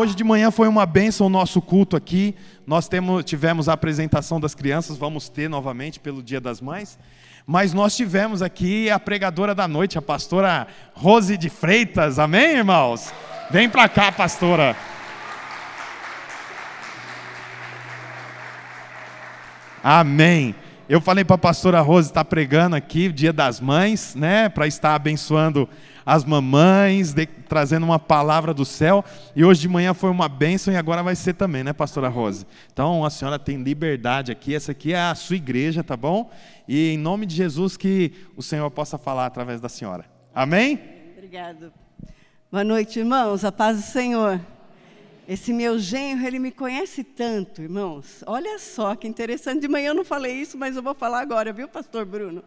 Hoje de manhã foi uma benção o nosso culto aqui. Nós temos, tivemos a apresentação das crianças, vamos ter novamente pelo Dia das Mães. Mas nós tivemos aqui a pregadora da noite, a pastora Rose de Freitas. Amém, irmãos? Vem para cá, pastora. Amém. Eu falei para a pastora Rose estar tá pregando aqui, Dia das Mães, né, para estar abençoando as mamães, de, trazendo uma palavra do céu. E hoje de manhã foi uma bênção e agora vai ser também, né, pastora Rose? Então a senhora tem liberdade aqui, essa aqui é a sua igreja, tá bom? E em nome de Jesus que o Senhor possa falar através da senhora. Amém? Obrigado. Boa noite, irmãos. A paz do Senhor. Esse meu genro, ele me conhece tanto, irmãos. Olha só que interessante. De manhã eu não falei isso, mas eu vou falar agora, viu, pastor Bruno?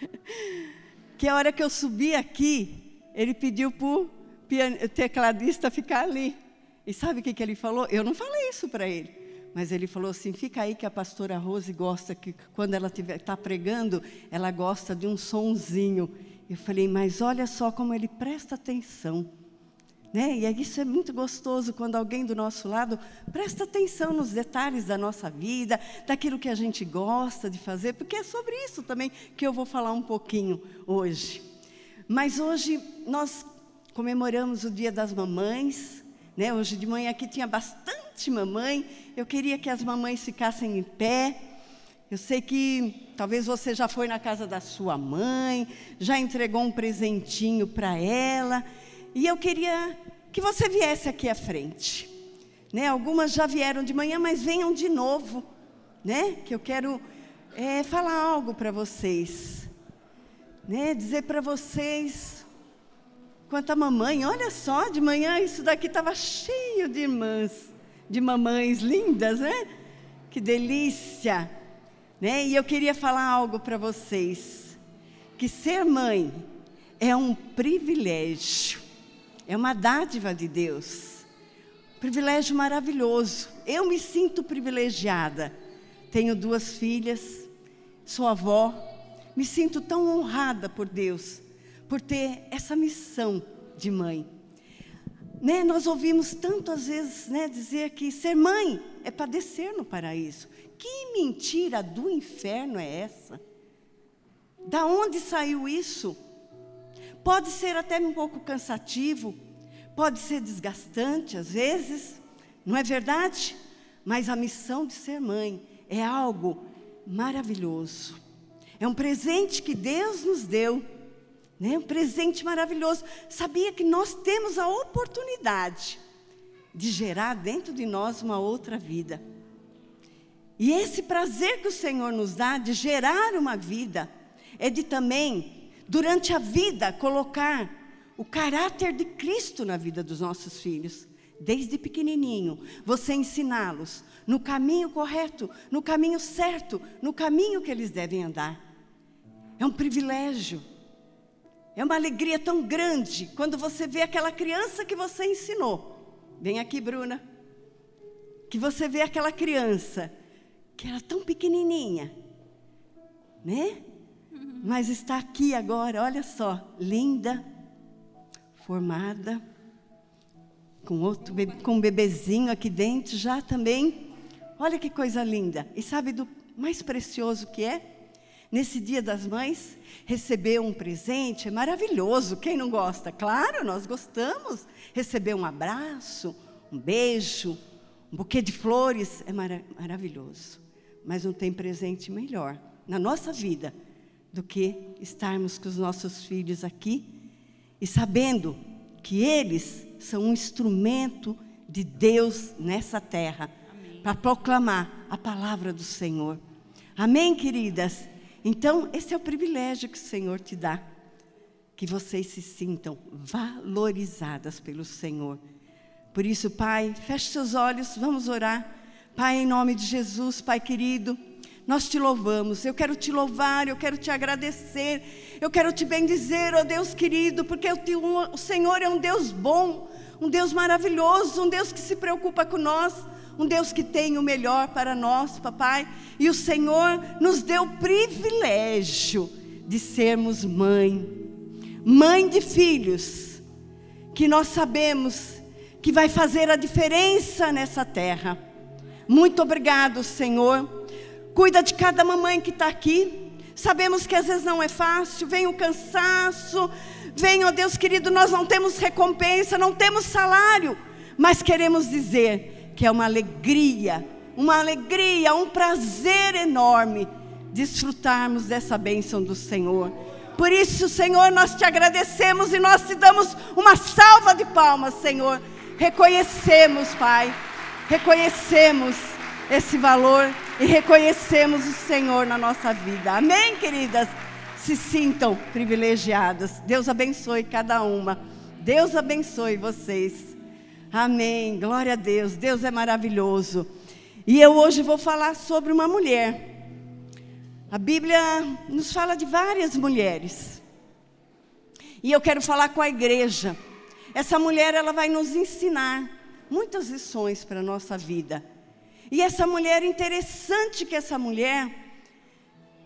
Que a hora que eu subi aqui, ele pediu para o tecladista ficar ali. E sabe o que, que ele falou? Eu não falei isso para ele. Mas ele falou assim: fica aí que a pastora Rose gosta que quando ela está pregando, ela gosta de um sonzinho. Eu falei, mas olha só como ele presta atenção. Né? E isso é muito gostoso quando alguém do nosso lado presta atenção nos detalhes da nossa vida, daquilo que a gente gosta de fazer, porque é sobre isso também que eu vou falar um pouquinho hoje. Mas hoje nós comemoramos o Dia das Mamães, né? Hoje de manhã aqui tinha bastante mamãe. Eu queria que as mamães ficassem em pé. Eu sei que talvez você já foi na casa da sua mãe, já entregou um presentinho para ela. E eu queria que você viesse aqui à frente. Né? Algumas já vieram de manhã, mas venham de novo, né? Que eu quero é, falar algo para vocês, né? Dizer para vocês quanto a mamãe. Olha só, de manhã isso daqui estava cheio de irmãs, de mamães lindas, né? Que delícia, né? E eu queria falar algo para vocês, que ser mãe é um privilégio. É uma dádiva de Deus. Privilégio maravilhoso. Eu me sinto privilegiada. Tenho duas filhas, sou avó. Me sinto tão honrada por Deus, por ter essa missão de mãe. Né, nós ouvimos tantas vezes né, dizer que ser mãe é padecer no paraíso. Que mentira do inferno é essa? Da onde saiu isso? Pode ser até um pouco cansativo, pode ser desgastante às vezes, não é verdade? Mas a missão de ser mãe é algo maravilhoso. É um presente que Deus nos deu, né? um presente maravilhoso. Sabia que nós temos a oportunidade de gerar dentro de nós uma outra vida. E esse prazer que o Senhor nos dá de gerar uma vida, é de também durante a vida, colocar o caráter de Cristo na vida dos nossos filhos, desde pequenininho, você ensiná-los no caminho correto, no caminho certo, no caminho que eles devem andar. É um privilégio. É uma alegria tão grande quando você vê aquela criança que você ensinou. Vem aqui, Bruna. Que você vê aquela criança que era tão pequenininha, né? mas está aqui agora, olha só, linda, formada, com outro com um bebezinho aqui dentro já também. Olha que coisa linda. E sabe do mais precioso que é? Nesse Dia das Mães, receber um presente é maravilhoso. Quem não gosta? Claro, nós gostamos. Receber um abraço, um beijo, um buquê de flores é mara maravilhoso. Mas não tem presente melhor na nossa vida do que estarmos com os nossos filhos aqui e sabendo que eles são um instrumento de Deus nessa terra para proclamar a palavra do Senhor. Amém, queridas? Então, esse é o privilégio que o Senhor te dá, que vocês se sintam valorizadas pelo Senhor. Por isso, Pai, feche seus olhos, vamos orar. Pai, em nome de Jesus, Pai querido, nós te louvamos. Eu quero te louvar, eu quero te agradecer, eu quero te bendizer, ó oh Deus querido, porque o Senhor é um Deus bom, um Deus maravilhoso, um Deus que se preocupa com nós, um Deus que tem o melhor para nós, papai. E o Senhor nos deu o privilégio de sermos mãe, mãe de filhos, que nós sabemos que vai fazer a diferença nessa terra. Muito obrigado, Senhor. Cuida de cada mamãe que está aqui. Sabemos que às vezes não é fácil, vem o cansaço, vem, ó Deus querido, nós não temos recompensa, não temos salário, mas queremos dizer que é uma alegria, uma alegria, um prazer enorme desfrutarmos dessa bênção do Senhor. Por isso, Senhor, nós te agradecemos e nós te damos uma salva de palmas, Senhor. Reconhecemos, Pai, reconhecemos esse valor e reconhecemos o Senhor na nossa vida. Amém, queridas? Se sintam privilegiadas. Deus abençoe cada uma. Deus abençoe vocês. Amém. Glória a Deus. Deus é maravilhoso. E eu hoje vou falar sobre uma mulher a Bíblia nos fala de várias mulheres. E eu quero falar com a igreja. Essa mulher, ela vai nos ensinar muitas lições para a nossa vida. E essa mulher, interessante que essa mulher,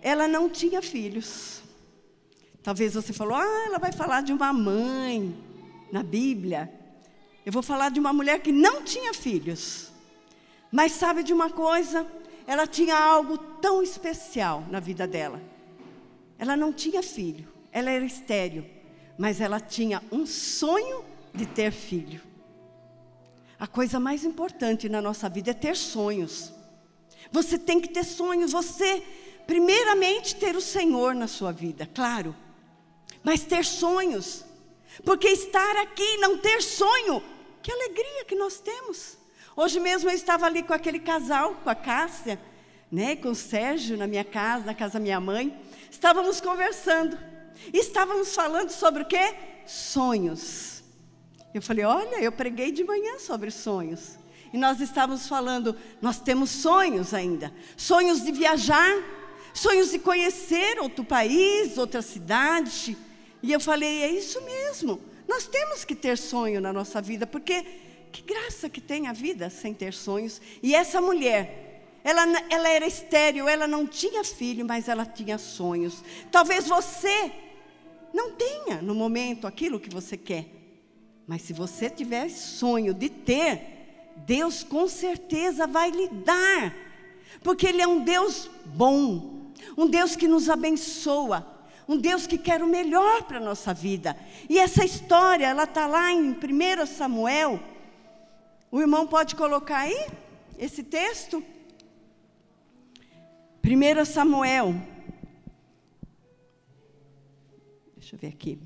ela não tinha filhos. Talvez você falou, ah, ela vai falar de uma mãe na Bíblia. Eu vou falar de uma mulher que não tinha filhos. Mas sabe de uma coisa? ela tinha algo tão especial na vida dela. Ela não tinha filho, ela era estéril, mas ela tinha um sonho de ter filho. A coisa mais importante na nossa vida é ter sonhos. Você tem que ter sonhos, você, primeiramente, ter o Senhor na sua vida, claro, mas ter sonhos, porque estar aqui e não ter sonho, que alegria que nós temos. Hoje mesmo eu estava ali com aquele casal, com a Cássia, né, com o Sérgio na minha casa, na casa da minha mãe. Estávamos conversando. Estávamos falando sobre o quê? Sonhos. Eu falei: "Olha, eu preguei de manhã sobre sonhos". E nós estávamos falando, nós temos sonhos ainda. Sonhos de viajar, sonhos de conhecer outro país, outra cidade. E eu falei: "É isso mesmo. Nós temos que ter sonho na nossa vida, porque que graça que tem a vida sem ter sonhos. E essa mulher, ela, ela era estéril, ela não tinha filho, mas ela tinha sonhos. Talvez você não tenha no momento aquilo que você quer. Mas se você tiver sonho de ter, Deus com certeza vai lhe dar. Porque Ele é um Deus bom, um Deus que nos abençoa, um Deus que quer o melhor para a nossa vida. E essa história, ela está lá em 1 Samuel o irmão pode colocar aí esse texto? 1 Samuel. Deixa eu ver aqui.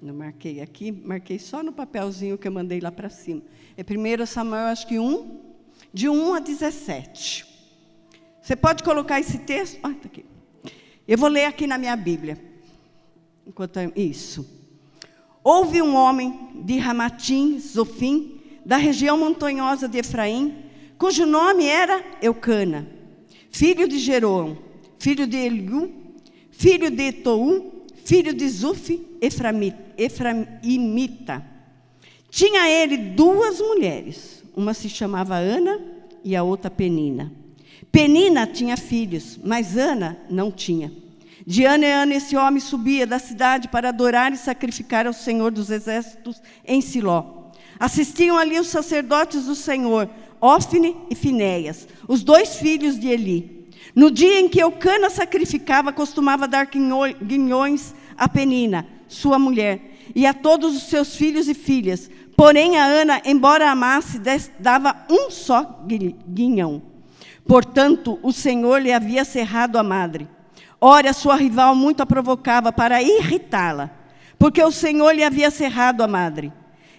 Não marquei aqui, marquei só no papelzinho que eu mandei lá para cima. É 1 Samuel, acho que 1, de 1 a 17. Você pode colocar esse texto? Ah, tá aqui. Eu vou ler aqui na minha Bíblia. Enquanto isso. Houve um homem de Ramatim, Zofim, da região montanhosa de Efraim, cujo nome era Eucana, filho de Jeroão, filho de Eliú, filho de Tou, filho de Zuf, Efraimita. Tinha ele duas mulheres, uma se chamava Ana e a outra Penina. Penina tinha filhos, mas Ana não tinha. De ano em ano esse homem subia da cidade para adorar e sacrificar ao Senhor dos exércitos em Siló. Assistiam ali os sacerdotes do Senhor, Ofne e Finéias, os dois filhos de Eli. No dia em que Eucana sacrificava, costumava dar guinhões a Penina, sua mulher, e a todos os seus filhos e filhas. Porém, a Ana, embora amasse, dava um só guinhão. Portanto, o Senhor lhe havia cerrado a madre. Ora, sua rival muito a provocava para irritá-la, porque o Senhor lhe havia cerrado a madre.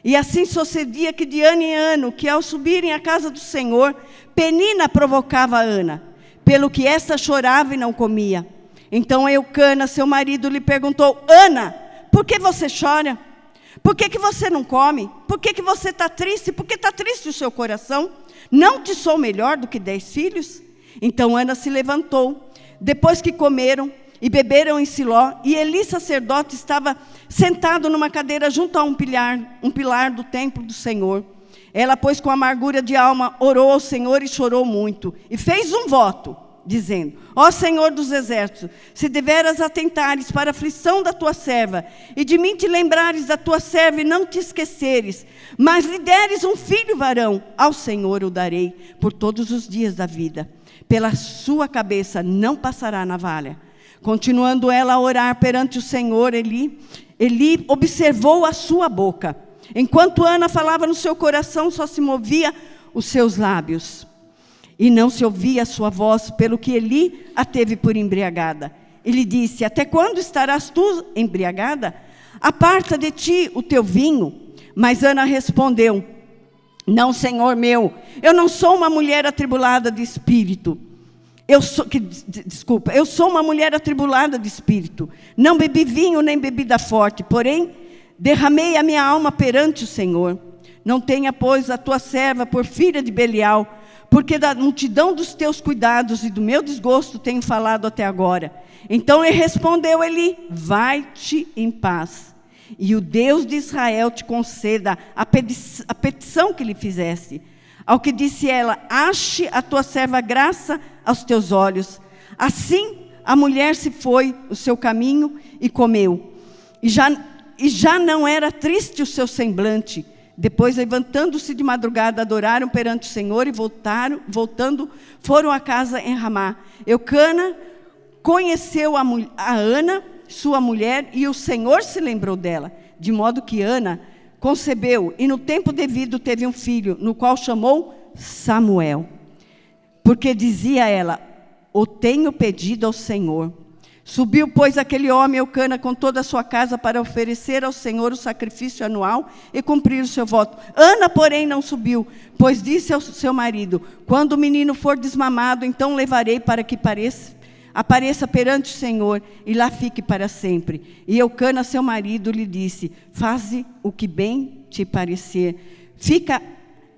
E assim sucedia que de ano em ano, que ao subirem à casa do Senhor, Penina provocava Ana, pelo que esta chorava e não comia. Então Eucana, seu marido, lhe perguntou: Ana, por que você chora? Por que, que você não come? Por que, que você está triste? Por que está triste o seu coração? Não te sou melhor do que dez filhos? Então Ana se levantou. Depois que comeram, e beberam em Siló, e Eli, sacerdote, estava sentado numa cadeira junto a um pilar, um pilar do templo do Senhor. Ela, pois, com amargura de alma, orou ao Senhor e chorou muito, e fez um voto. dizendo: Ó Senhor dos exércitos, se deveras atentares para a aflição da tua serva, e de mim te lembrares da tua serva e não te esqueceres, mas lhe deres um filho varão, ao Senhor o darei por todos os dias da vida. Pela sua cabeça não passará navalha. Continuando ela a orar perante o Senhor, Eli, Eli observou a sua boca. Enquanto Ana falava no seu coração, só se movia os seus lábios e não se ouvia a sua voz, pelo que Eli a teve por embriagada. Ele disse: Até quando estarás tu embriagada? Aparta de ti o teu vinho. Mas Ana respondeu: Não, Senhor meu, eu não sou uma mulher atribulada de espírito. Eu sou, que, desculpa, eu sou uma mulher atribulada de espírito. Não bebi vinho nem bebida forte, porém derramei a minha alma perante o Senhor. Não tenha, pois, a tua serva por filha de Belial porque da multidão dos teus cuidados e do meu desgosto tenho falado até agora. Então ele respondeu Eli: Vai-te em paz, e o Deus de Israel te conceda a, a petição que lhe fizeste. Ao que disse ela: Ache a tua serva graça aos teus olhos. Assim a mulher se foi o seu caminho e comeu. E já, e já não era triste o seu semblante, depois, levantando-se de madrugada, adoraram perante o Senhor e voltaram, voltando, foram à casa em Ramá. Eucana conheceu a, a Ana, sua mulher, e o Senhor se lembrou dela, de modo que Ana concebeu e no tempo devido teve um filho, no qual chamou Samuel. Porque dizia ela: O tenho pedido ao Senhor. Subiu, pois, aquele homem Eucana com toda a sua casa para oferecer ao Senhor o sacrifício anual e cumprir o seu voto. Ana, porém, não subiu, pois disse ao seu marido: Quando o menino for desmamado, então levarei para que pareça, apareça perante o Senhor e lá fique para sempre. E Eucana, seu marido, lhe disse: Faze o que bem te parecer. Fica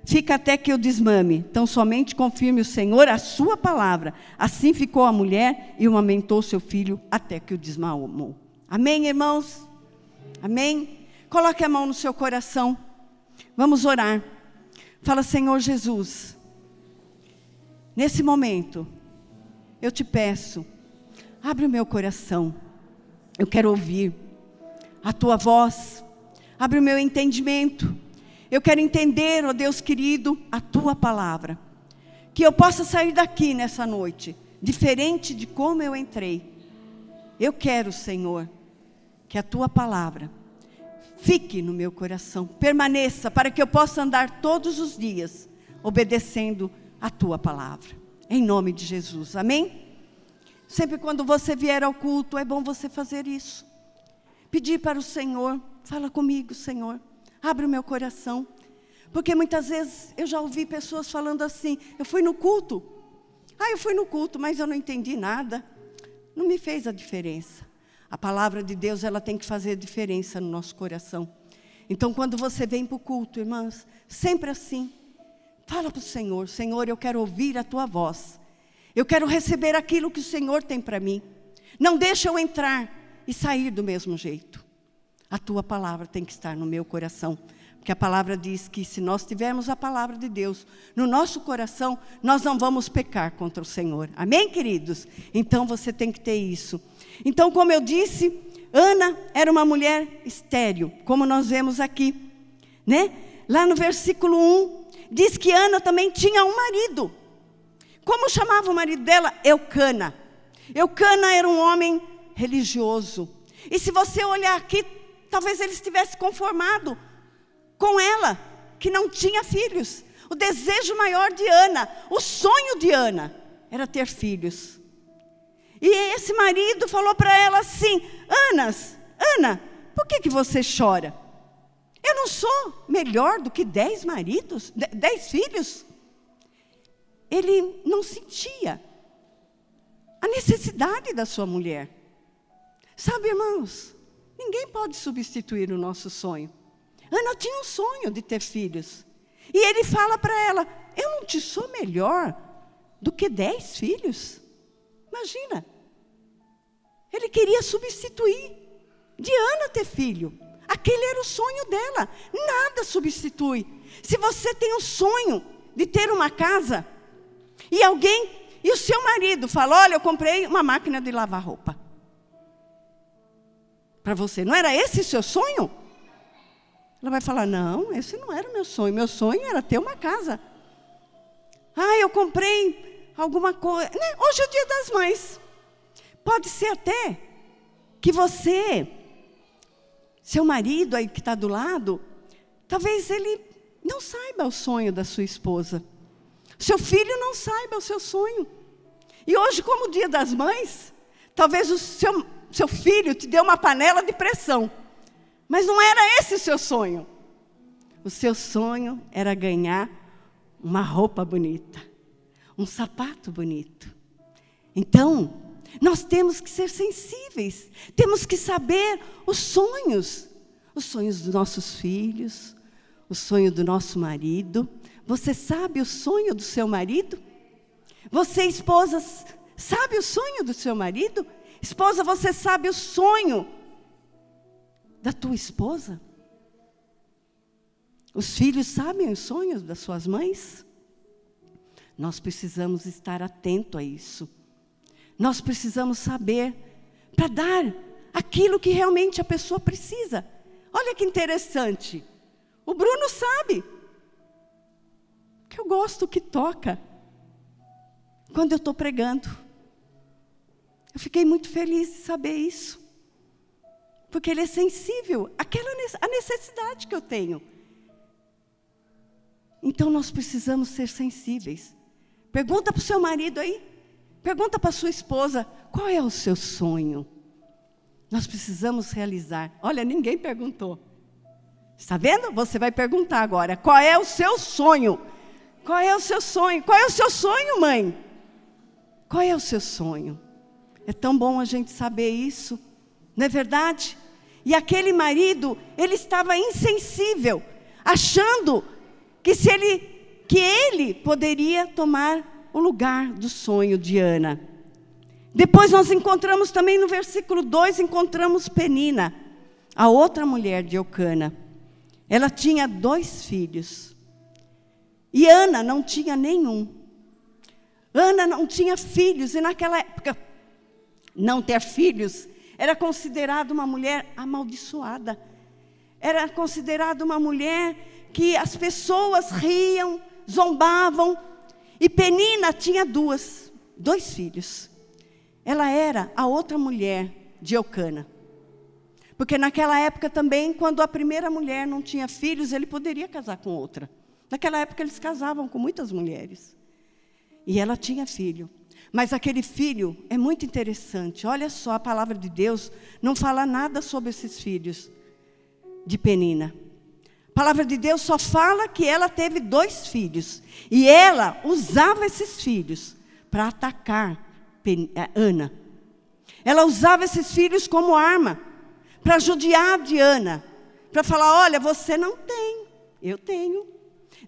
Fica até que eu desmame. Então somente confirme o Senhor a sua palavra. Assim ficou a mulher e amamentou seu filho até que o desmamou. Amém, irmãos? Amém? Coloque a mão no seu coração. Vamos orar. Fala, Senhor Jesus. Nesse momento, eu te peço, abre o meu coração. Eu quero ouvir a tua voz. Abre o meu entendimento eu quero entender, ó oh Deus querido, a tua palavra. Que eu possa sair daqui nessa noite, diferente de como eu entrei. Eu quero, Senhor, que a tua palavra fique no meu coração, permaneça, para que eu possa andar todos os dias obedecendo a tua palavra. Em nome de Jesus, amém? Sempre quando você vier ao culto, é bom você fazer isso. Pedir para o Senhor, fala comigo, Senhor. Abre o meu coração. Porque muitas vezes eu já ouvi pessoas falando assim: eu fui no culto. Ah, eu fui no culto, mas eu não entendi nada. Não me fez a diferença. A palavra de Deus, ela tem que fazer diferença no nosso coração. Então, quando você vem para o culto, irmãs, sempre assim, fala para o Senhor: Senhor, eu quero ouvir a tua voz. Eu quero receber aquilo que o Senhor tem para mim. Não deixa eu entrar e sair do mesmo jeito. A tua palavra tem que estar no meu coração. Porque a palavra diz que se nós tivermos a palavra de Deus no nosso coração, nós não vamos pecar contra o Senhor. Amém, queridos? Então você tem que ter isso. Então, como eu disse, Ana era uma mulher estéril, como nós vemos aqui, né? Lá no versículo 1, diz que Ana também tinha um marido. Como chamava o marido dela? Eucana. Eucana era um homem religioso. E se você olhar aqui, Talvez ele estivesse conformado com ela, que não tinha filhos. O desejo maior de Ana, o sonho de Ana, era ter filhos. E esse marido falou para ela assim: Anas, Ana, por que, que você chora? Eu não sou melhor do que dez maridos, dez filhos. Ele não sentia a necessidade da sua mulher. Sabe, irmãos, Ninguém pode substituir o nosso sonho. Ana tinha um sonho de ter filhos. E ele fala para ela: Eu não te sou melhor do que dez filhos. Imagina. Ele queria substituir de Ana ter filho. Aquele era o sonho dela. Nada substitui. Se você tem o sonho de ter uma casa e alguém e o seu marido fala: Olha, eu comprei uma máquina de lavar roupa. Para você, não era esse seu sonho? Ela vai falar: Não, esse não era o meu sonho. Meu sonho era ter uma casa. Ah, eu comprei alguma coisa. Né? Hoje é o dia das mães. Pode ser até que você, seu marido aí que está do lado, talvez ele não saiba o sonho da sua esposa. Seu filho não saiba o seu sonho. E hoje, como o dia das mães, talvez o seu, seu filho te deu uma panela de pressão. Mas não era esse o seu sonho. O seu sonho era ganhar uma roupa bonita, um sapato bonito. Então, nós temos que ser sensíveis, temos que saber os sonhos, os sonhos dos nossos filhos, o sonho do nosso marido. Você sabe o sonho do seu marido? Você, esposa, sabe o sonho do seu marido? Esposa, você sabe o sonho da tua esposa? Os filhos sabem os sonhos das suas mães? Nós precisamos estar atento a isso. Nós precisamos saber para dar aquilo que realmente a pessoa precisa. Olha que interessante. O Bruno sabe que eu gosto que toca quando eu estou pregando. Eu fiquei muito feliz de saber isso. Porque ele é sensível àquela a necessidade que eu tenho. Então nós precisamos ser sensíveis. Pergunta para o seu marido aí, pergunta para sua esposa, qual é o seu sonho? Nós precisamos realizar. Olha, ninguém perguntou. Está vendo? Você vai perguntar agora: qual é o seu sonho? Qual é o seu sonho? Qual é o seu sonho, mãe? Qual é o seu sonho? É tão bom a gente saber isso, não é verdade? E aquele marido, ele estava insensível, achando que se ele que ele poderia tomar o lugar do sonho de Ana. Depois nós encontramos também no versículo 2 encontramos Penina, a outra mulher de Eucana. Ela tinha dois filhos. E Ana não tinha nenhum. Ana não tinha filhos, e naquela época, não ter filhos era considerado uma mulher amaldiçoada. Era considerado uma mulher que as pessoas riam, zombavam. E Penina tinha duas, dois filhos. Ela era a outra mulher de Eucana. Porque naquela época também, quando a primeira mulher não tinha filhos, ele poderia casar com outra. Naquela época eles casavam com muitas mulheres. E ela tinha filho. Mas aquele filho é muito interessante. Olha só, a palavra de Deus não fala nada sobre esses filhos de Penina. A palavra de Deus só fala que ela teve dois filhos. E ela usava esses filhos para atacar eh, Ana. Ela usava esses filhos como arma para judiar de Ana. Para falar: olha, você não tem, eu tenho.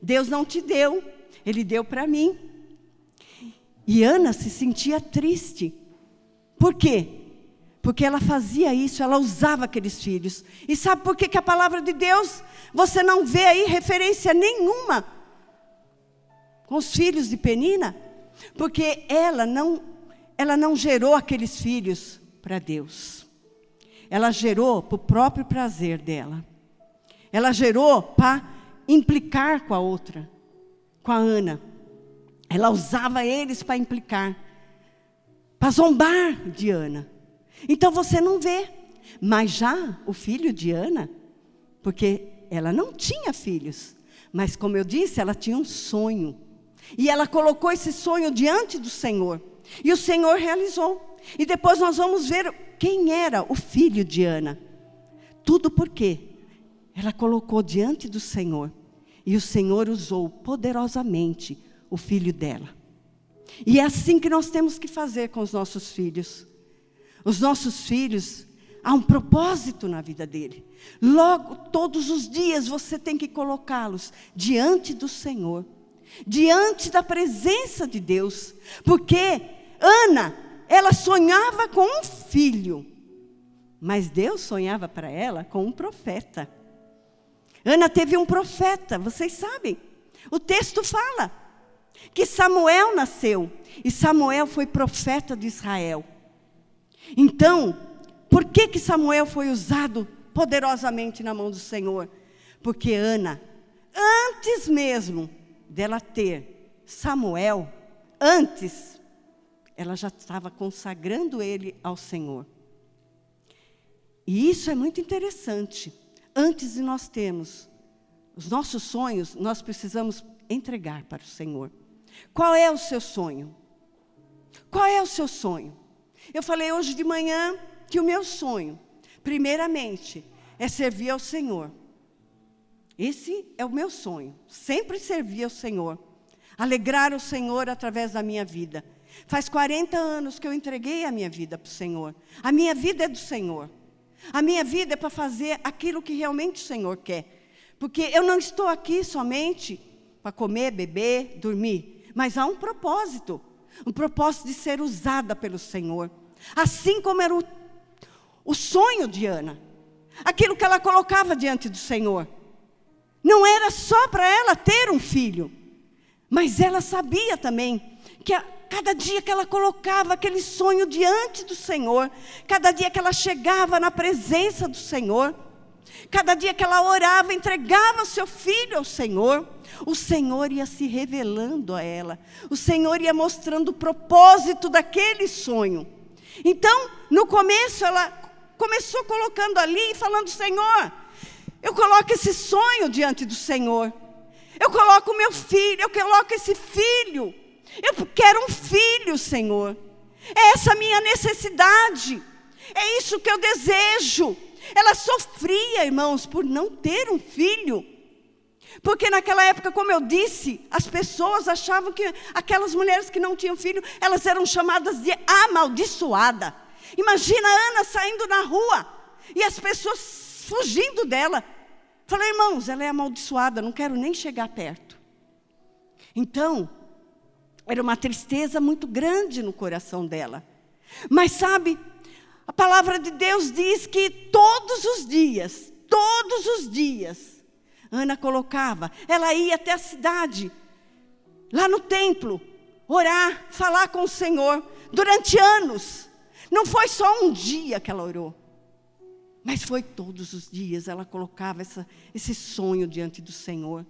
Deus não te deu, Ele deu para mim. E Ana se sentia triste. Por quê? Porque ela fazia isso, ela usava aqueles filhos. E sabe por que, que a palavra de Deus, você não vê aí referência nenhuma com os filhos de Penina? Porque ela não, ela não gerou aqueles filhos para Deus. Ela gerou para o próprio prazer dela. Ela gerou para implicar com a outra, com a Ana. Ela usava eles para implicar, para zombar de Ana. Então você não vê. Mas já o filho de Ana, porque ela não tinha filhos, mas como eu disse, ela tinha um sonho. E ela colocou esse sonho diante do Senhor. E o Senhor realizou. E depois nós vamos ver quem era o filho de Ana. Tudo porque ela colocou diante do Senhor. E o Senhor usou poderosamente o filho dela. E é assim que nós temos que fazer com os nossos filhos. Os nossos filhos, há um propósito na vida dele. Logo, todos os dias você tem que colocá-los diante do Senhor, diante da presença de Deus, porque Ana, ela sonhava com um filho, mas Deus sonhava para ela com um profeta. Ana teve um profeta, vocês sabem, o texto fala. Que Samuel nasceu, e Samuel foi profeta de Israel. Então, por que que Samuel foi usado poderosamente na mão do Senhor? Porque Ana, antes mesmo dela ter Samuel, antes, ela já estava consagrando ele ao Senhor. E isso é muito interessante. Antes de nós termos os nossos sonhos, nós precisamos entregar para o Senhor. Qual é o seu sonho? Qual é o seu sonho? Eu falei hoje de manhã que o meu sonho, primeiramente, é servir ao Senhor. Esse é o meu sonho, sempre servir ao Senhor, alegrar o Senhor através da minha vida. Faz 40 anos que eu entreguei a minha vida para o Senhor. A minha vida é do Senhor. A minha vida é para fazer aquilo que realmente o Senhor quer. Porque eu não estou aqui somente para comer, beber, dormir, mas há um propósito um propósito de ser usada pelo Senhor. Assim como era o, o sonho de Ana, aquilo que ela colocava diante do Senhor. Não era só para ela ter um filho, mas ela sabia também que a, cada dia que ela colocava aquele sonho diante do Senhor, cada dia que ela chegava na presença do Senhor, cada dia que ela orava, entregava seu filho ao Senhor, o Senhor ia se revelando a ela, o Senhor ia mostrando o propósito daquele sonho. Então, no começo, ela começou colocando ali e falando: Senhor, eu coloco esse sonho diante do Senhor, eu coloco o meu filho, eu coloco esse filho, eu quero um filho, Senhor, é essa a minha necessidade, é isso que eu desejo. Ela sofria, irmãos, por não ter um filho. Porque naquela época, como eu disse, as pessoas achavam que aquelas mulheres que não tinham filho, elas eram chamadas de amaldiçoada. Imagina a Ana saindo na rua e as pessoas fugindo dela. Falei, irmãos, ela é amaldiçoada, não quero nem chegar perto. Então, era uma tristeza muito grande no coração dela. Mas sabe, a palavra de Deus diz que todos os dias, todos os dias, Ana colocava. Ela ia até a cidade, lá no templo, orar, falar com o Senhor, durante anos. Não foi só um dia que ela orou, mas foi todos os dias. Ela colocava essa, esse sonho diante do Senhor.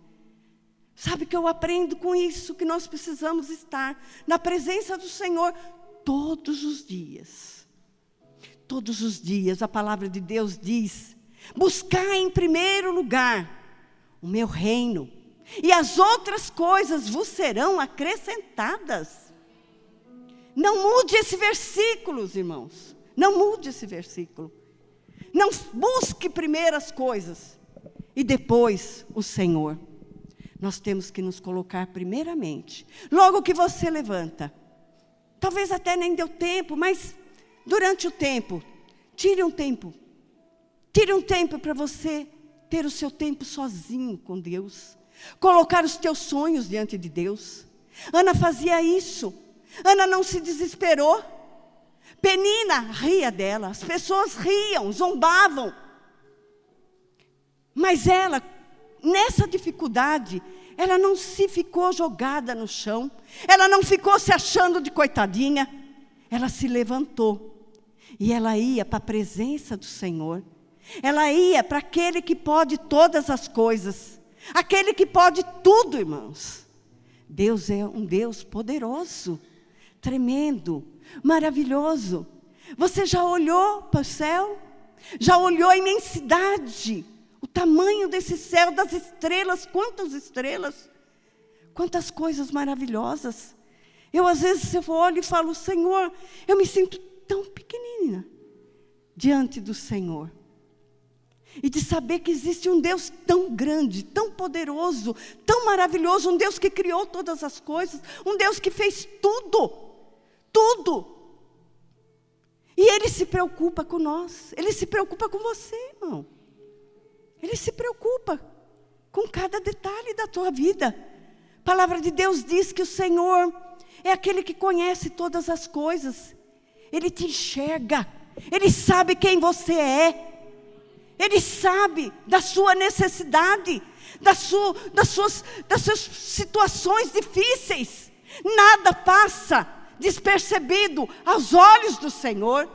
Sabe que eu aprendo com isso, que nós precisamos estar na presença do Senhor todos os dias. Todos os dias, a palavra de Deus diz: buscar em primeiro lugar o meu reino, e as outras coisas vos serão acrescentadas. Não mude esse versículo, irmãos. Não mude esse versículo. Não busque primeiro as coisas e depois o Senhor. Nós temos que nos colocar primeiramente. Logo que você levanta, talvez até nem deu tempo, mas durante o tempo, tire um tempo. Tire um tempo para você ter o seu tempo sozinho com Deus, colocar os teus sonhos diante de Deus. Ana fazia isso. Ana não se desesperou. Penina ria dela, as pessoas riam, zombavam. Mas ela, nessa dificuldade, ela não se ficou jogada no chão, ela não ficou se achando de coitadinha, ela se levantou e ela ia para a presença do Senhor ela ia para aquele que pode todas as coisas, aquele que pode tudo, irmãos. Deus é um Deus poderoso, tremendo, maravilhoso. Você já olhou para o céu? Já olhou a imensidade, o tamanho desse céu, das estrelas, quantas estrelas, quantas coisas maravilhosas. Eu, às vezes, eu olho e falo, Senhor, eu me sinto tão pequenina diante do Senhor e de saber que existe um Deus tão grande, tão poderoso, tão maravilhoso, um Deus que criou todas as coisas, um Deus que fez tudo, tudo. E Ele se preocupa com nós, Ele se preocupa com você, irmão. Ele se preocupa com cada detalhe da tua vida. A palavra de Deus diz que o Senhor é aquele que conhece todas as coisas, Ele te enxerga, Ele sabe quem você é. Ele sabe da sua necessidade, da sua, das, suas, das suas situações difíceis. Nada passa despercebido aos olhos do Senhor.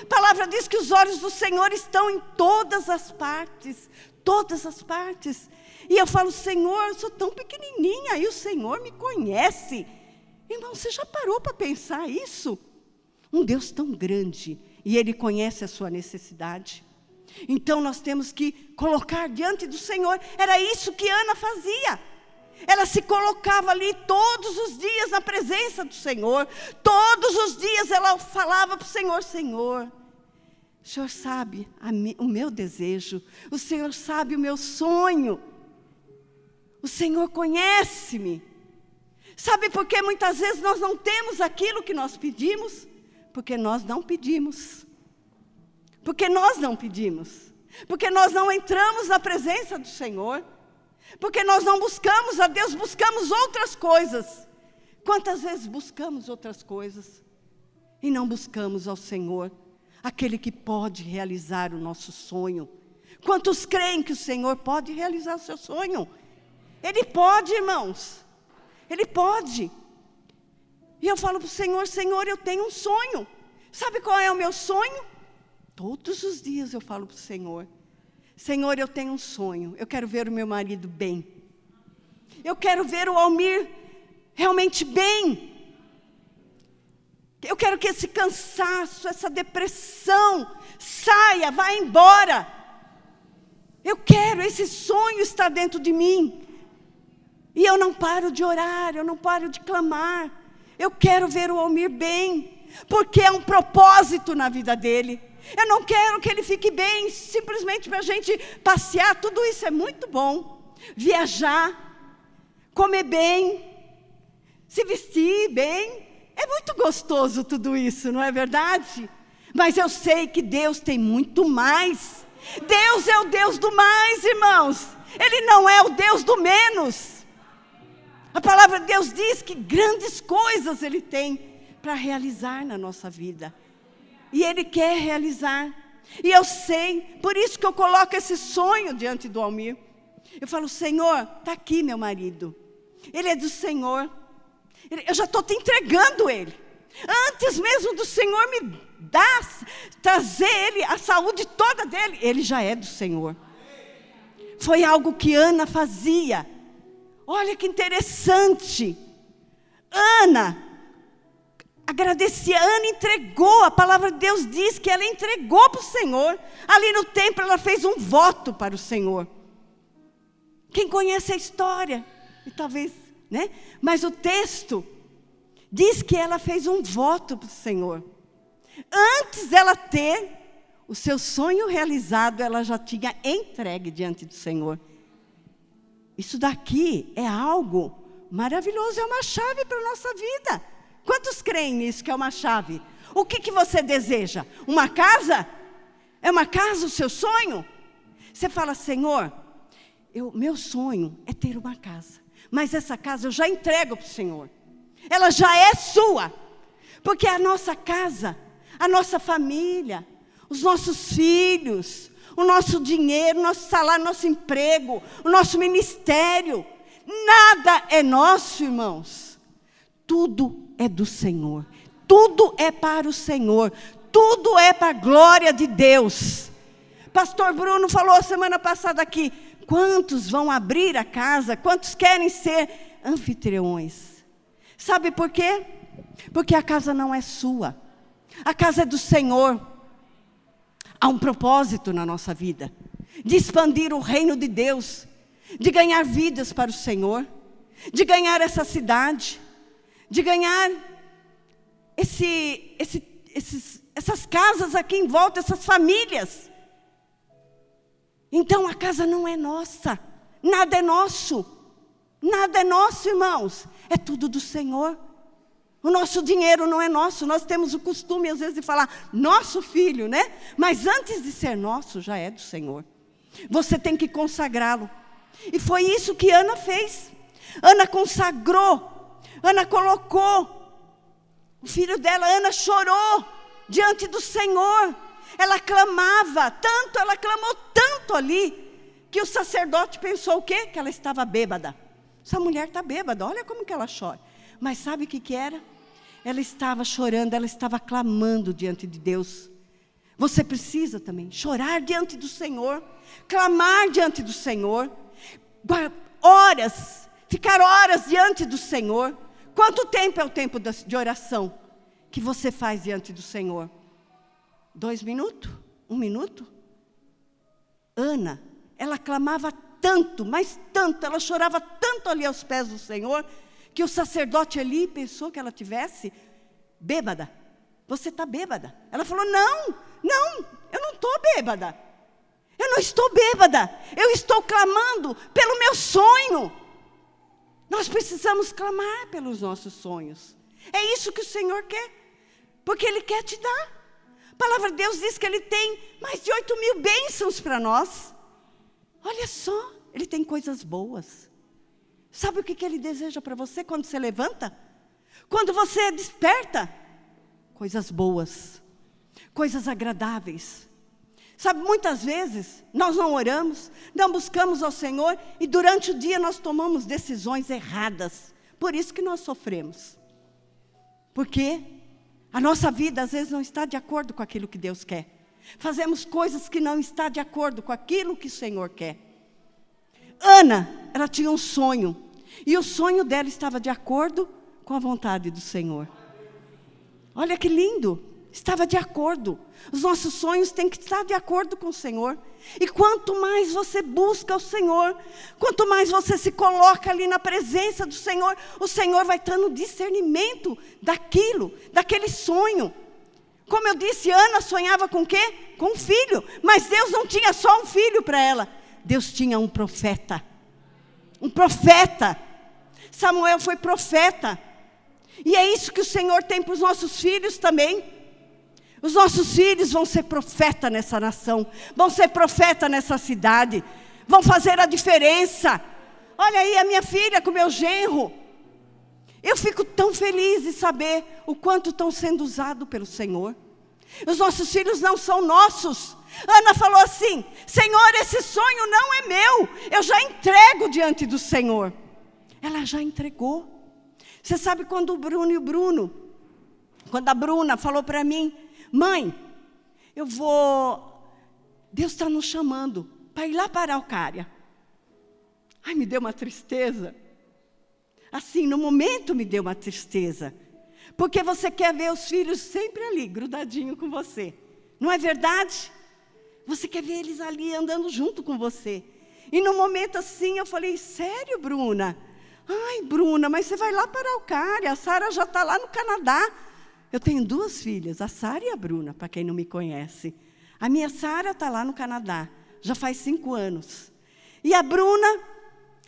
A palavra diz que os olhos do Senhor estão em todas as partes, todas as partes. E eu falo, Senhor, eu sou tão pequenininha e o Senhor me conhece. Irmão, você já parou para pensar isso? Um Deus tão grande e Ele conhece a sua necessidade. Então nós temos que colocar diante do Senhor. Era isso que Ana fazia. Ela se colocava ali todos os dias na presença do Senhor. Todos os dias ela falava para o Senhor: Senhor, o Senhor sabe o meu desejo, o Senhor sabe o meu sonho, o Senhor conhece-me. Sabe por que muitas vezes nós não temos aquilo que nós pedimos? Porque nós não pedimos. Porque nós não pedimos. Porque nós não entramos na presença do Senhor. Porque nós não buscamos a Deus, buscamos outras coisas. Quantas vezes buscamos outras coisas e não buscamos ao Senhor, aquele que pode realizar o nosso sonho? Quantos creem que o Senhor pode realizar o seu sonho? Ele pode, irmãos. Ele pode. E eu falo para o Senhor: Senhor, eu tenho um sonho. Sabe qual é o meu sonho? Todos os dias eu falo para o Senhor: Senhor, eu tenho um sonho. Eu quero ver o meu marido bem. Eu quero ver o Almir realmente bem. Eu quero que esse cansaço, essa depressão saia, vá embora. Eu quero, esse sonho está dentro de mim. E eu não paro de orar, eu não paro de clamar. Eu quero ver o Almir bem, porque é um propósito na vida dele. Eu não quero que ele fique bem simplesmente para a gente passear, tudo isso é muito bom. Viajar, comer bem, se vestir bem, é muito gostoso tudo isso, não é verdade? Mas eu sei que Deus tem muito mais. Deus é o Deus do mais, irmãos. Ele não é o Deus do menos. A palavra de Deus diz que grandes coisas Ele tem para realizar na nossa vida. E Ele quer realizar. E eu sei, por isso que eu coloco esse sonho diante do Almir. Eu falo, Senhor, está aqui meu marido. Ele é do Senhor. Eu já estou te entregando ele. Antes mesmo do Senhor me dar, trazer ele, a saúde toda dele, ele já é do Senhor. Foi algo que Ana fazia. Olha que interessante. Ana agradecia. Ana entregou, a palavra de Deus diz que ela entregou para o Senhor. Ali no templo ela fez um voto para o Senhor. Quem conhece a história, e talvez, né? Mas o texto diz que ela fez um voto para o Senhor. Antes dela ter o seu sonho realizado, ela já tinha entregue diante do Senhor. Isso daqui é algo maravilhoso, é uma chave para a nossa vida. Quantos creem nisso que é uma chave? O que, que você deseja? Uma casa? É uma casa o seu sonho? Você fala, Senhor, eu, meu sonho é ter uma casa. Mas essa casa eu já entrego para o Senhor. Ela já é sua. Porque a nossa casa, a nossa família, os nossos filhos, o nosso dinheiro, o nosso salário, o nosso emprego, o nosso ministério, nada é nosso, irmãos. Tudo é do Senhor. Tudo é para o Senhor. Tudo é para a glória de Deus. Pastor Bruno falou semana passada aqui: quantos vão abrir a casa? Quantos querem ser anfitriões? Sabe por quê? Porque a casa não é sua, a casa é do Senhor. Há um propósito na nossa vida de expandir o reino de Deus, de ganhar vidas para o Senhor, de ganhar essa cidade de ganhar esse, esse, esses, essas casas aqui em volta, essas famílias. Então a casa não é nossa, nada é nosso, nada é nosso, irmãos, é tudo do Senhor. O nosso dinheiro não é nosso, nós temos o costume às vezes de falar nosso filho, né? Mas antes de ser nosso, já é do Senhor. Você tem que consagrá-lo. E foi isso que Ana fez. Ana consagrou Ana colocou o filho dela, Ana chorou diante do Senhor. Ela clamava tanto, ela clamou tanto ali, que o sacerdote pensou o quê? Que ela estava bêbada. Essa mulher está bêbada, olha como que ela chora. Mas sabe o que, que era? Ela estava chorando, ela estava clamando diante de Deus. Você precisa também chorar diante do Senhor, clamar diante do Senhor, horas, ficar horas diante do Senhor. Quanto tempo é o tempo de oração que você faz diante do Senhor? Dois minutos? Um minuto? Ana, ela clamava tanto, mas tanto, ela chorava tanto ali aos pés do Senhor, que o sacerdote ali pensou que ela tivesse bêbada. Você está bêbada? Ela falou: Não, não, eu não estou bêbada. Eu não estou bêbada. Eu estou clamando pelo meu sonho. Nós precisamos clamar pelos nossos sonhos. É isso que o Senhor quer, porque Ele quer te dar. A palavra de Deus diz que Ele tem mais de oito mil bênçãos para nós. Olha só, Ele tem coisas boas. Sabe o que, que Ele deseja para você quando você levanta? Quando você desperta? Coisas boas, coisas agradáveis. Sabe, muitas vezes nós não oramos, não buscamos ao Senhor e durante o dia nós tomamos decisões erradas. Por isso que nós sofremos. Porque a nossa vida às vezes não está de acordo com aquilo que Deus quer. Fazemos coisas que não estão de acordo com aquilo que o Senhor quer. Ana, ela tinha um sonho. E o sonho dela estava de acordo com a vontade do Senhor. Olha que lindo! Estava de acordo. Os nossos sonhos têm que estar de acordo com o Senhor. E quanto mais você busca o Senhor, quanto mais você se coloca ali na presença do Senhor, o Senhor vai dando discernimento daquilo, daquele sonho. Como eu disse, Ana sonhava com quê? Com um filho. Mas Deus não tinha só um filho para ela. Deus tinha um profeta. Um profeta. Samuel foi profeta. E é isso que o Senhor tem para os nossos filhos também. Os nossos filhos vão ser profeta nessa nação, vão ser profeta nessa cidade, vão fazer a diferença. Olha aí a minha filha com meu genro. Eu fico tão feliz de saber o quanto estão sendo usados pelo Senhor. Os nossos filhos não são nossos. Ana falou assim: Senhor, esse sonho não é meu, eu já entrego diante do Senhor. Ela já entregou. Você sabe quando o Bruno e o Bruno, quando a Bruna falou para mim, mãe, eu vou. Deus está nos chamando para ir lá para a Araucária. Ai, me deu uma tristeza. Assim, no momento me deu uma tristeza. Porque você quer ver os filhos sempre ali, grudadinho com você. Não é verdade? Você quer ver eles ali andando junto com você. E no momento assim eu falei: Sério, Bruna? Ai, Bruna, mas você vai lá para a Araucária. A Sara já está lá no Canadá. Eu tenho duas filhas, a Sara e a Bruna, para quem não me conhece. A minha Sara está lá no Canadá, já faz cinco anos. E a Bruna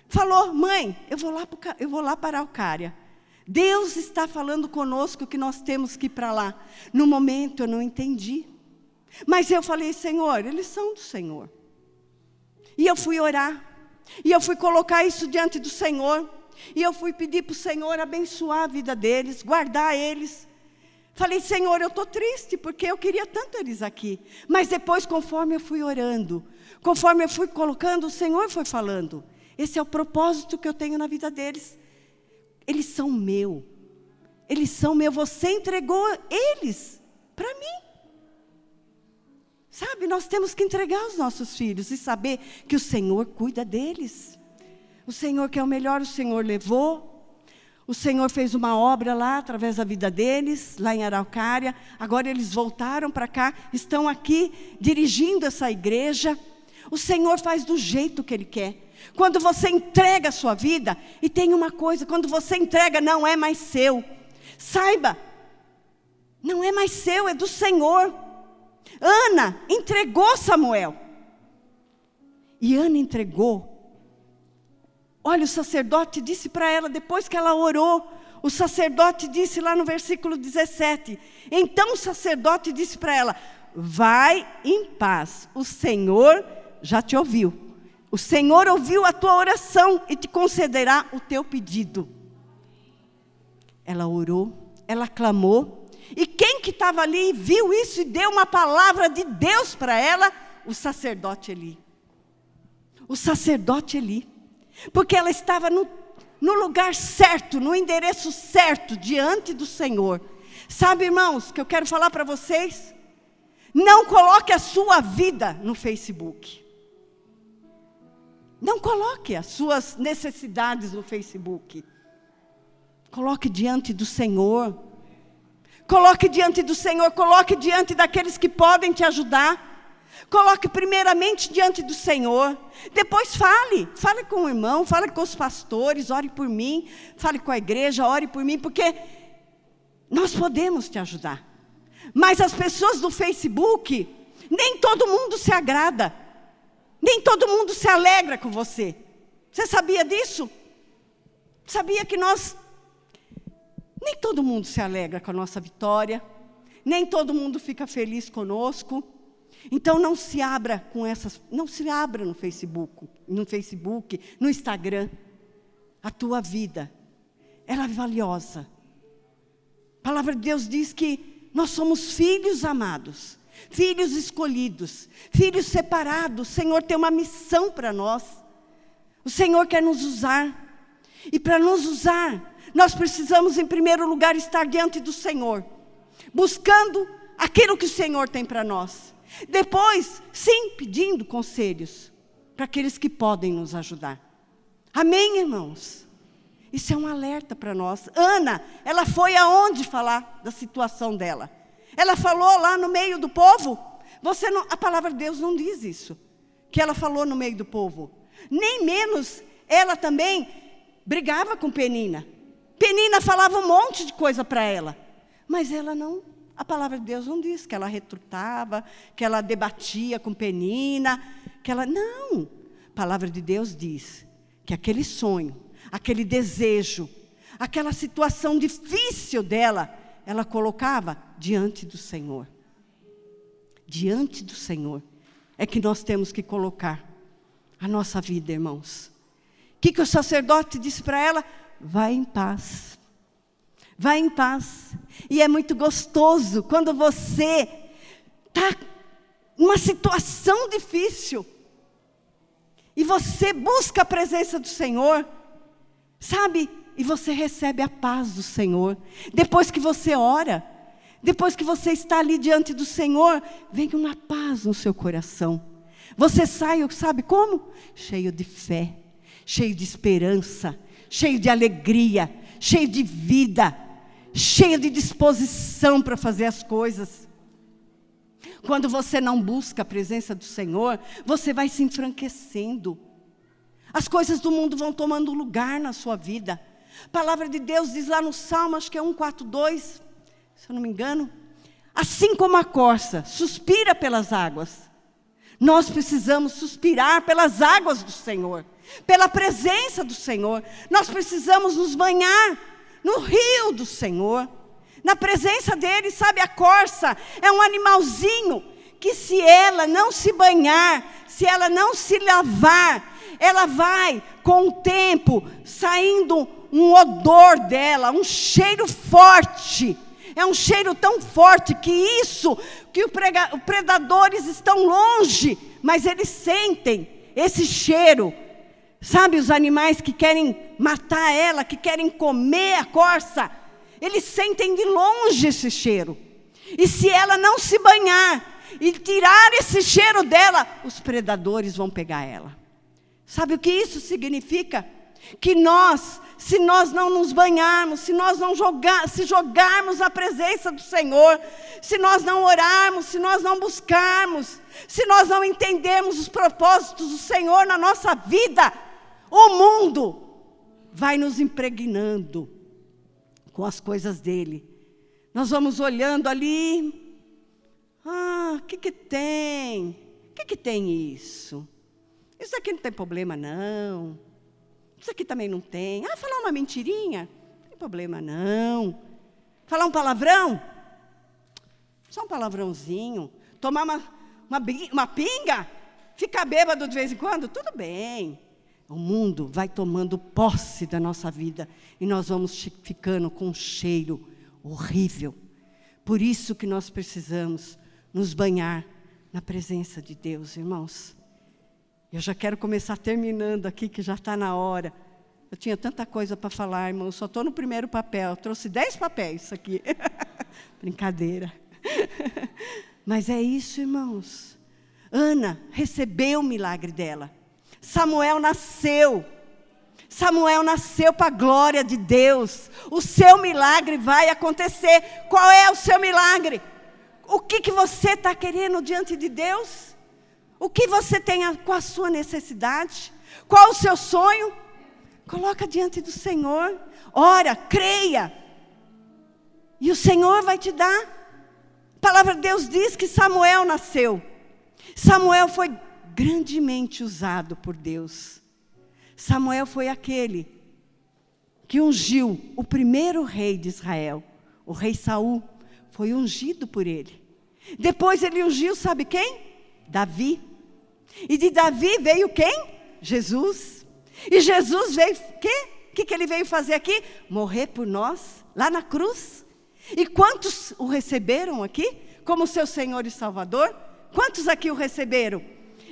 falou: Mãe, eu vou lá, para, eu vou lá para a Araucária. Deus está falando conosco que nós temos que ir para lá. No momento eu não entendi. Mas eu falei, Senhor, eles são do Senhor. E eu fui orar. E eu fui colocar isso diante do Senhor. E eu fui pedir para o Senhor abençoar a vida deles, guardar eles. Falei, Senhor, eu estou triste porque eu queria tanto eles aqui. Mas depois, conforme eu fui orando, conforme eu fui colocando, o Senhor foi falando. Esse é o propósito que eu tenho na vida deles. Eles são meu. Eles são meu. Você entregou eles para mim. Sabe, nós temos que entregar os nossos filhos e saber que o Senhor cuida deles. O Senhor que é o melhor, o Senhor levou. O Senhor fez uma obra lá através da vida deles, lá em Araucária. Agora eles voltaram para cá, estão aqui dirigindo essa igreja. O Senhor faz do jeito que Ele quer. Quando você entrega a sua vida, e tem uma coisa: quando você entrega, não é mais seu. Saiba, não é mais seu, é do Senhor. Ana entregou Samuel. E Ana entregou. Olha, o sacerdote disse para ela, depois que ela orou, o sacerdote disse lá no versículo 17: Então o sacerdote disse para ela: Vai em paz, o Senhor já te ouviu. O Senhor ouviu a tua oração e te concederá o teu pedido. Ela orou, ela clamou, e quem que estava ali viu isso e deu uma palavra de Deus para ela? O sacerdote Eli. O sacerdote Eli. Porque ela estava no, no lugar certo, no endereço certo, diante do Senhor. Sabe, irmãos, que eu quero falar para vocês? Não coloque a sua vida no Facebook. Não coloque as suas necessidades no Facebook. Coloque diante do Senhor. Coloque diante do Senhor, coloque diante daqueles que podem te ajudar. Coloque primeiramente diante do Senhor. Depois fale. Fale com o irmão, fale com os pastores, ore por mim. Fale com a igreja, ore por mim, porque nós podemos te ajudar. Mas as pessoas do Facebook, nem todo mundo se agrada. Nem todo mundo se alegra com você. Você sabia disso? Sabia que nós. Nem todo mundo se alegra com a nossa vitória. Nem todo mundo fica feliz conosco. Então não se abra com essas, não se abra no Facebook, no Facebook, no Instagram. A tua vida, ela é valiosa. A palavra de Deus diz que nós somos filhos amados, filhos escolhidos, filhos separados. O Senhor tem uma missão para nós. O Senhor quer nos usar. E para nos usar, nós precisamos, em primeiro lugar, estar diante do Senhor, buscando aquilo que o Senhor tem para nós. Depois, sim, pedindo conselhos para aqueles que podem nos ajudar. Amém, irmãos? Isso é um alerta para nós. Ana, ela foi aonde falar da situação dela? Ela falou lá no meio do povo? Você não, a palavra de Deus não diz isso. Que ela falou no meio do povo. Nem menos ela também brigava com Penina. Penina falava um monte de coisa para ela. Mas ela não, a palavra de Deus não diz que ela retrutava, que ela debatia com Penina, que ela não. A palavra de Deus diz que aquele sonho aquele desejo, aquela situação difícil dela, ela colocava diante do Senhor. Diante do Senhor é que nós temos que colocar a nossa vida, irmãos. O que, que o sacerdote disse para ela? Vai em paz. Vai em paz. E é muito gostoso quando você está numa situação difícil e você busca a presença do Senhor Sabe? E você recebe a paz do Senhor. Depois que você ora, depois que você está ali diante do Senhor, vem uma paz no seu coração. Você sai, sabe como? Cheio de fé, cheio de esperança, cheio de alegria, cheio de vida, cheio de disposição para fazer as coisas. Quando você não busca a presença do Senhor, você vai se enfranquecendo. As coisas do mundo vão tomando lugar na sua vida. A palavra de Deus diz lá no Salmo, acho que é 142, se eu não me engano. Assim como a corça suspira pelas águas, nós precisamos suspirar pelas águas do Senhor, pela presença do Senhor. Nós precisamos nos banhar no rio do Senhor, na presença dele. Sabe, a corça é um animalzinho que, se ela não se banhar, se ela não se lavar, ela vai, com o tempo, saindo um odor dela, um cheiro forte. É um cheiro tão forte que isso, que os predadores estão longe, mas eles sentem esse cheiro. Sabe os animais que querem matar ela, que querem comer a corça? Eles sentem de longe esse cheiro. E se ela não se banhar e tirar esse cheiro dela, os predadores vão pegar ela. Sabe o que isso significa? Que nós, se nós não nos banharmos, se nós não jogar, se jogarmos na presença do Senhor, se nós não orarmos, se nós não buscarmos, se nós não entendermos os propósitos do Senhor na nossa vida, o mundo vai nos impregnando com as coisas dele. Nós vamos olhando ali, ah, o que que tem? O que que tem isso? Isso aqui não tem problema, não. Isso aqui também não tem. Ah, falar uma mentirinha? Não tem problema, não. Falar um palavrão? Só um palavrãozinho. Tomar uma, uma, uma pinga? Ficar bêbado de vez em quando? Tudo bem. O mundo vai tomando posse da nossa vida e nós vamos ficando com um cheiro horrível. Por isso que nós precisamos nos banhar na presença de Deus, irmãos. Eu já quero começar terminando aqui, que já está na hora. Eu tinha tanta coisa para falar, irmão. Só estou no primeiro papel. Eu trouxe dez papéis aqui. Brincadeira. Mas é isso, irmãos. Ana recebeu o milagre dela. Samuel nasceu. Samuel nasceu para a glória de Deus. O seu milagre vai acontecer. Qual é o seu milagre? O que, que você está querendo diante de Deus? O que você tem a, com a sua necessidade? Qual o seu sonho? Coloca diante do Senhor. Ora, creia. E o Senhor vai te dar. A palavra de Deus diz que Samuel nasceu. Samuel foi grandemente usado por Deus. Samuel foi aquele que ungiu o primeiro rei de Israel, o rei Saul, foi ungido por ele. Depois ele ungiu, sabe quem? Davi. E de Davi veio quem? Jesus. E Jesus veio quê? O que, que ele veio fazer aqui? Morrer por nós, lá na cruz. E quantos o receberam aqui como seu Senhor e Salvador? Quantos aqui o receberam?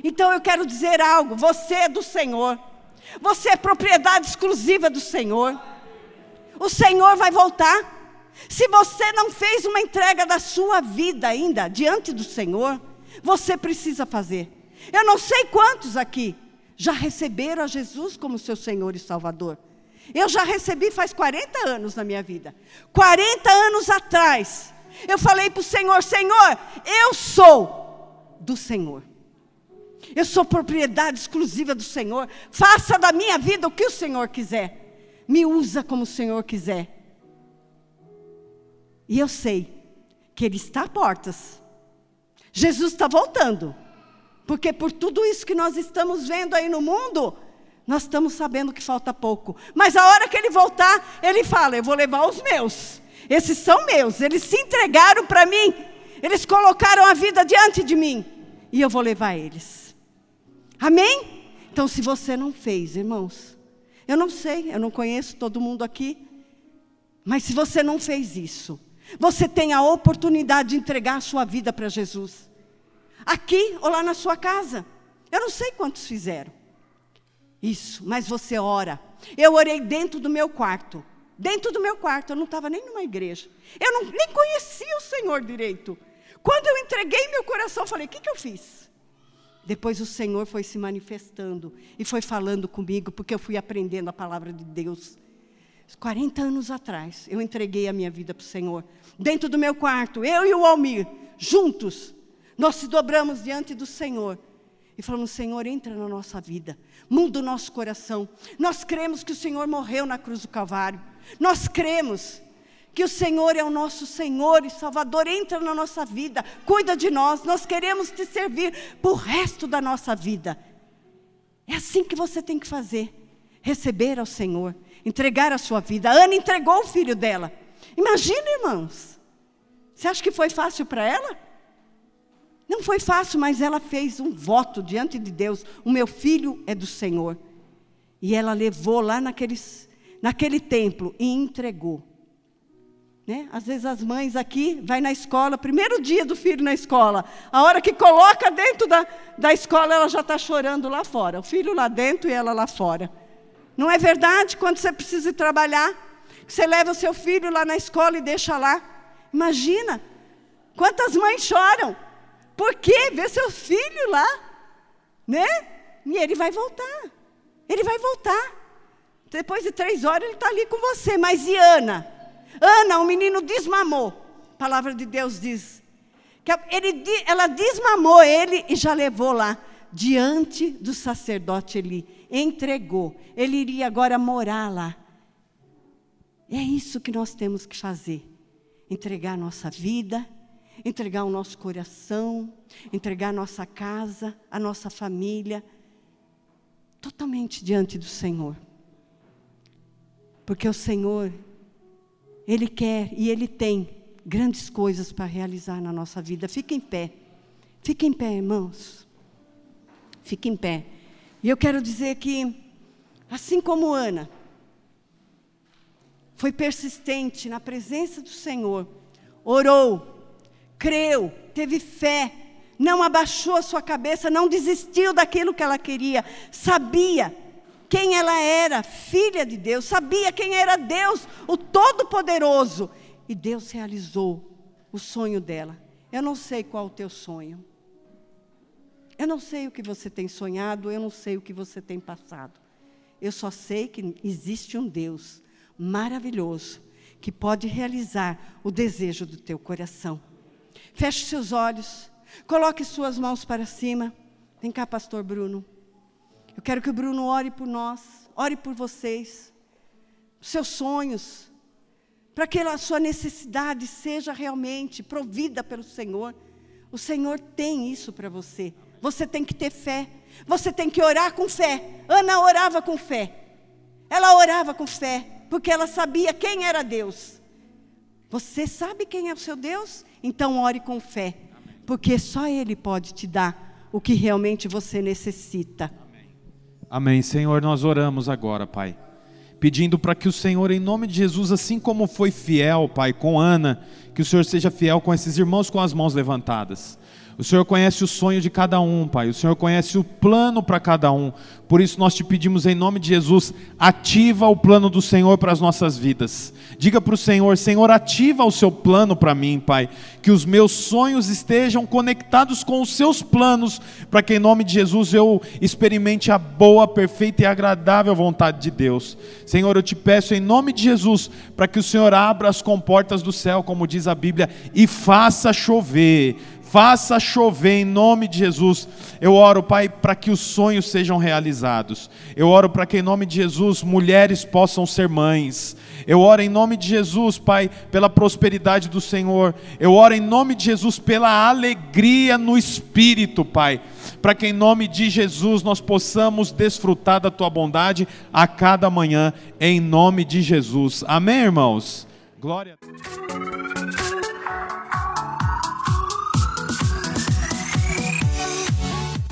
Então eu quero dizer algo: você é do Senhor. Você é propriedade exclusiva do Senhor. O Senhor vai voltar. Se você não fez uma entrega da sua vida ainda diante do Senhor, você precisa fazer. Eu não sei quantos aqui já receberam a Jesus como seu Senhor e Salvador. Eu já recebi faz 40 anos na minha vida. 40 anos atrás, eu falei para o Senhor: Senhor, eu sou do Senhor. Eu sou propriedade exclusiva do Senhor. Faça da minha vida o que o Senhor quiser. Me usa como o Senhor quiser. E eu sei que Ele está a portas. Jesus está voltando. Porque por tudo isso que nós estamos vendo aí no mundo, nós estamos sabendo que falta pouco. Mas a hora que Ele voltar, Ele fala: Eu vou levar os meus. Esses são meus. Eles se entregaram para mim. Eles colocaram a vida diante de mim. E eu vou levar eles. Amém? Então, se você não fez, irmãos, eu não sei, eu não conheço todo mundo aqui, mas se você não fez isso, você tem a oportunidade de entregar a sua vida para Jesus. Aqui ou lá na sua casa. Eu não sei quantos fizeram. Isso, mas você ora. Eu orei dentro do meu quarto. Dentro do meu quarto, eu não estava nem numa igreja. Eu não, nem conhecia o Senhor direito. Quando eu entreguei meu coração, falei: o que, que eu fiz? Depois o Senhor foi se manifestando e foi falando comigo, porque eu fui aprendendo a palavra de Deus. 40 anos atrás, eu entreguei a minha vida para o Senhor. Dentro do meu quarto, eu e o Almir, juntos, nós se dobramos diante do Senhor e falamos: Senhor, entra na nossa vida, muda o nosso coração. Nós cremos que o Senhor morreu na cruz do Calvário. Nós cremos que o Senhor é o nosso Senhor e Salvador, entra na nossa vida, cuida de nós, nós queremos te servir por resto da nossa vida. É assim que você tem que fazer: receber ao Senhor, entregar a sua vida. A Ana entregou o filho dela. Imagina, irmãos, você acha que foi fácil para ela? Não foi fácil, mas ela fez um voto diante de Deus: o meu filho é do Senhor. E ela levou lá naqueles, naquele templo e entregou. Né? Às vezes as mães aqui vai na escola, primeiro dia do filho na escola, a hora que coloca dentro da, da escola, ela já está chorando lá fora. O filho lá dentro e ela lá fora. Não é verdade? Quando você precisa trabalhar, você leva o seu filho lá na escola e deixa lá. Imagina quantas mães choram. Por quê? Ver seu filho lá, né? E ele vai voltar. Ele vai voltar. Depois de três horas ele está ali com você. Mas e Ana? Ana, o menino desmamou. A palavra de Deus diz que ele, ela desmamou ele e já levou lá diante do sacerdote Eli. Entregou. Ele iria agora morar lá. É isso que nós temos que fazer: entregar nossa vida, entregar o nosso coração, entregar nossa casa, a nossa família, totalmente diante do Senhor. Porque o Senhor ele quer e Ele tem grandes coisas para realizar na nossa vida. Fique em pé. Fique em pé, irmãos. Fique em pé. E eu quero dizer que, assim como Ana, foi persistente na presença do Senhor, orou, creu, teve fé, não abaixou a sua cabeça, não desistiu daquilo que ela queria, sabia quem ela era, filha de Deus, sabia quem era Deus, o Todo-Poderoso. E Deus realizou o sonho dela. Eu não sei qual o teu sonho. Eu não sei o que você tem sonhado, eu não sei o que você tem passado. Eu só sei que existe um Deus maravilhoso que pode realizar o desejo do teu coração. Feche seus olhos, coloque suas mãos para cima. Vem cá, pastor Bruno. Eu quero que o Bruno ore por nós, ore por vocês, seus sonhos, para que a sua necessidade seja realmente provida pelo Senhor. O Senhor tem isso para você. Você tem que ter fé. Você tem que orar com fé. Ana orava com fé. Ela orava com fé, porque ela sabia quem era Deus. Você sabe quem é o seu Deus? Então ore com fé, porque só Ele pode te dar o que realmente você necessita. Amém. Senhor, nós oramos agora, Pai, pedindo para que o Senhor, em nome de Jesus, assim como foi fiel, Pai, com Ana, que o Senhor seja fiel com esses irmãos com as mãos levantadas. O Senhor conhece o sonho de cada um, Pai. O Senhor conhece o plano para cada um. Por isso nós te pedimos em nome de Jesus, ativa o plano do Senhor para as nossas vidas. Diga para o Senhor, Senhor, ativa o seu plano para mim, Pai. Que os meus sonhos estejam conectados com os seus planos, para que em nome de Jesus eu experimente a boa, perfeita e agradável vontade de Deus. Senhor, eu te peço em nome de Jesus, para que o Senhor abra as comportas do céu, como diz a Bíblia, e faça chover Faça chover em nome de Jesus. Eu oro, Pai, para que os sonhos sejam realizados. Eu oro para que em nome de Jesus mulheres possam ser mães. Eu oro em nome de Jesus, Pai, pela prosperidade do Senhor. Eu oro em nome de Jesus pela alegria no espírito, Pai. Para que em nome de Jesus nós possamos desfrutar da tua bondade a cada manhã, em nome de Jesus. Amém, irmãos? Glória a Deus.